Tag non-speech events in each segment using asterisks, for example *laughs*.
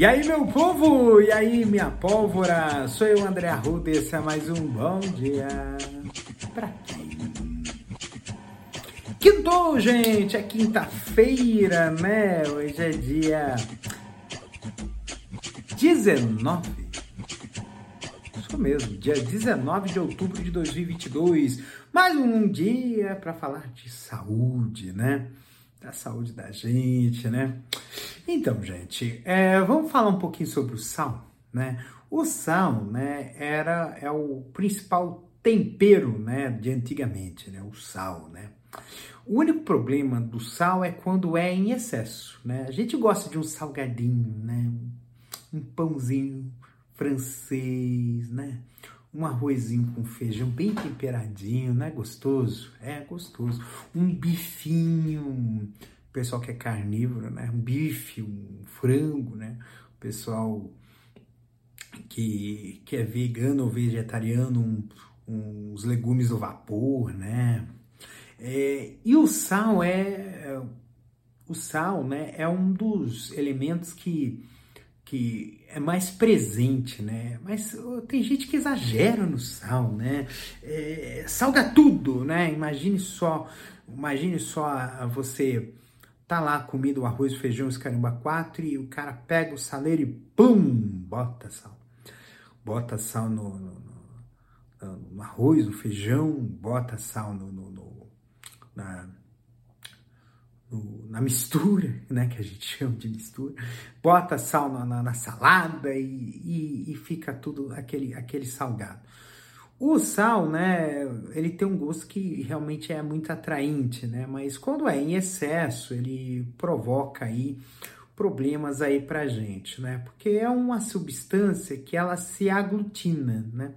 E aí, meu povo? E aí, minha pólvora? Sou eu, André Arruda, e esse é mais um Bom Dia pra quem? Quintou, gente! É quinta-feira, né? Hoje é dia 19. Isso mesmo, dia 19 de outubro de 2022. Mais um dia para falar de saúde, né? Da saúde da gente, né? Então, gente, é, vamos falar um pouquinho sobre o sal, né? O sal, né, era é o principal tempero, né, de antigamente, né? O sal, né? O único problema do sal é quando é em excesso, né? A gente gosta de um salgadinho, né? Um pãozinho francês, né? Um arrozinho com feijão bem temperadinho, né? Gostoso? É gostoso. Um bifinho, o pessoal que é carnívoro, né? Um bife, um frango, né? O pessoal que, que é vegano ou vegetariano, um, uns legumes do vapor, né? É, e o sal é o sal, né? É um dos elementos que que é mais presente, né? Mas tem gente que exagera no sal, né? É, salga tudo, né? Imagine só, imagine só você Tá lá comida, o arroz, o feijão, os caramba quatro e o cara pega o saleiro e pum, bota sal. Bota sal no, no, no, no arroz, no feijão, bota sal no, na, na mistura, né, que a gente *laughs* chama de mistura, bota sal na, na, na salada e, e, e, fica tudo aquele, aquele salgado. O sal, né, ele tem um gosto que realmente é muito atraente, né, mas quando é em excesso, ele provoca aí problemas aí pra gente, né, porque é uma substância que ela se aglutina, né,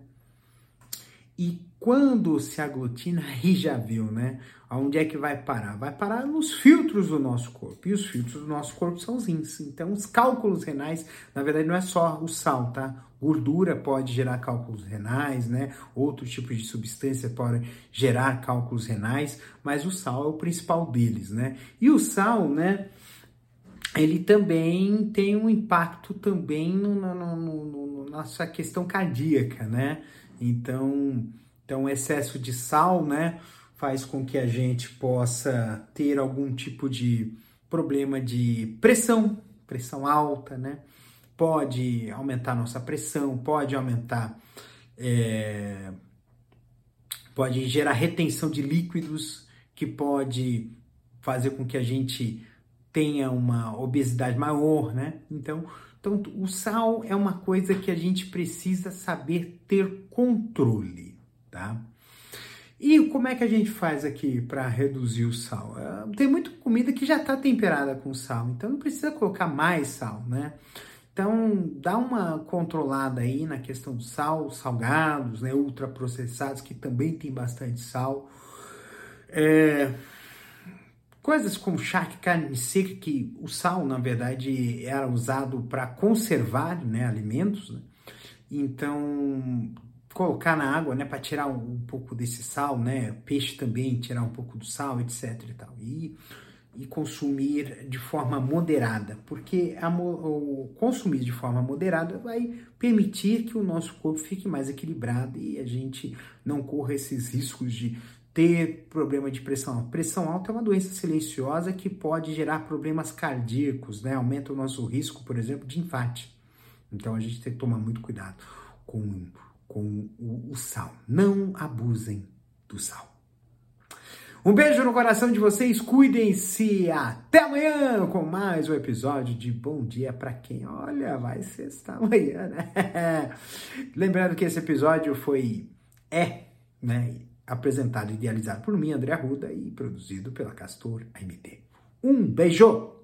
e quando se aglutina, *laughs* aí já viu, né? Aonde é que vai parar? Vai parar nos filtros do nosso corpo. E os filtros do nosso corpo são os rins. Então, os cálculos renais, na verdade, não é só o sal, tá? Gordura pode gerar cálculos renais, né? Outro tipo de substância pode gerar cálculos renais, mas o sal é o principal deles, né? E o sal, né? Ele também tem um impacto também no, no, no, no nossa questão cardíaca, né? Então, então, excesso de sal, né, faz com que a gente possa ter algum tipo de problema de pressão, pressão alta, né? Pode aumentar nossa pressão, pode aumentar, é, pode gerar retenção de líquidos, que pode fazer com que a gente tenha uma obesidade maior, né? Então, então, o sal é uma coisa que a gente precisa saber ter controle tá? E como é que a gente faz aqui para reduzir o sal? É, tem muita comida que já está temperada com sal, então não precisa colocar mais sal, né? Então, dá uma controlada aí na questão do sal, salgados, né, ultraprocessados, que também tem bastante sal. É, coisas como charque, carne seca, que o sal, na verdade, era usado para conservar né, alimentos. Né? Então, colocar na água, né, para tirar um, pouco desse sal, né, peixe também tirar um pouco do sal, etc e tal. E, e consumir de forma moderada, porque a, o consumir de forma moderada vai permitir que o nosso corpo fique mais equilibrado e a gente não corra esses riscos de ter problema de pressão alta. Pressão alta é uma doença silenciosa que pode gerar problemas cardíacos, né? Aumenta o nosso risco, por exemplo, de infarte. Então a gente tem que tomar muito cuidado com com o, o sal. Não abusem do sal. Um beijo no coração de vocês, cuidem-se. Até amanhã com mais um episódio de Bom Dia para quem. Olha, vai sexta amanhã, né? *laughs* Lembrando que esse episódio foi é, né, apresentado e idealizado por mim, André Arruda, e produzido pela Castor AMT. Um beijo.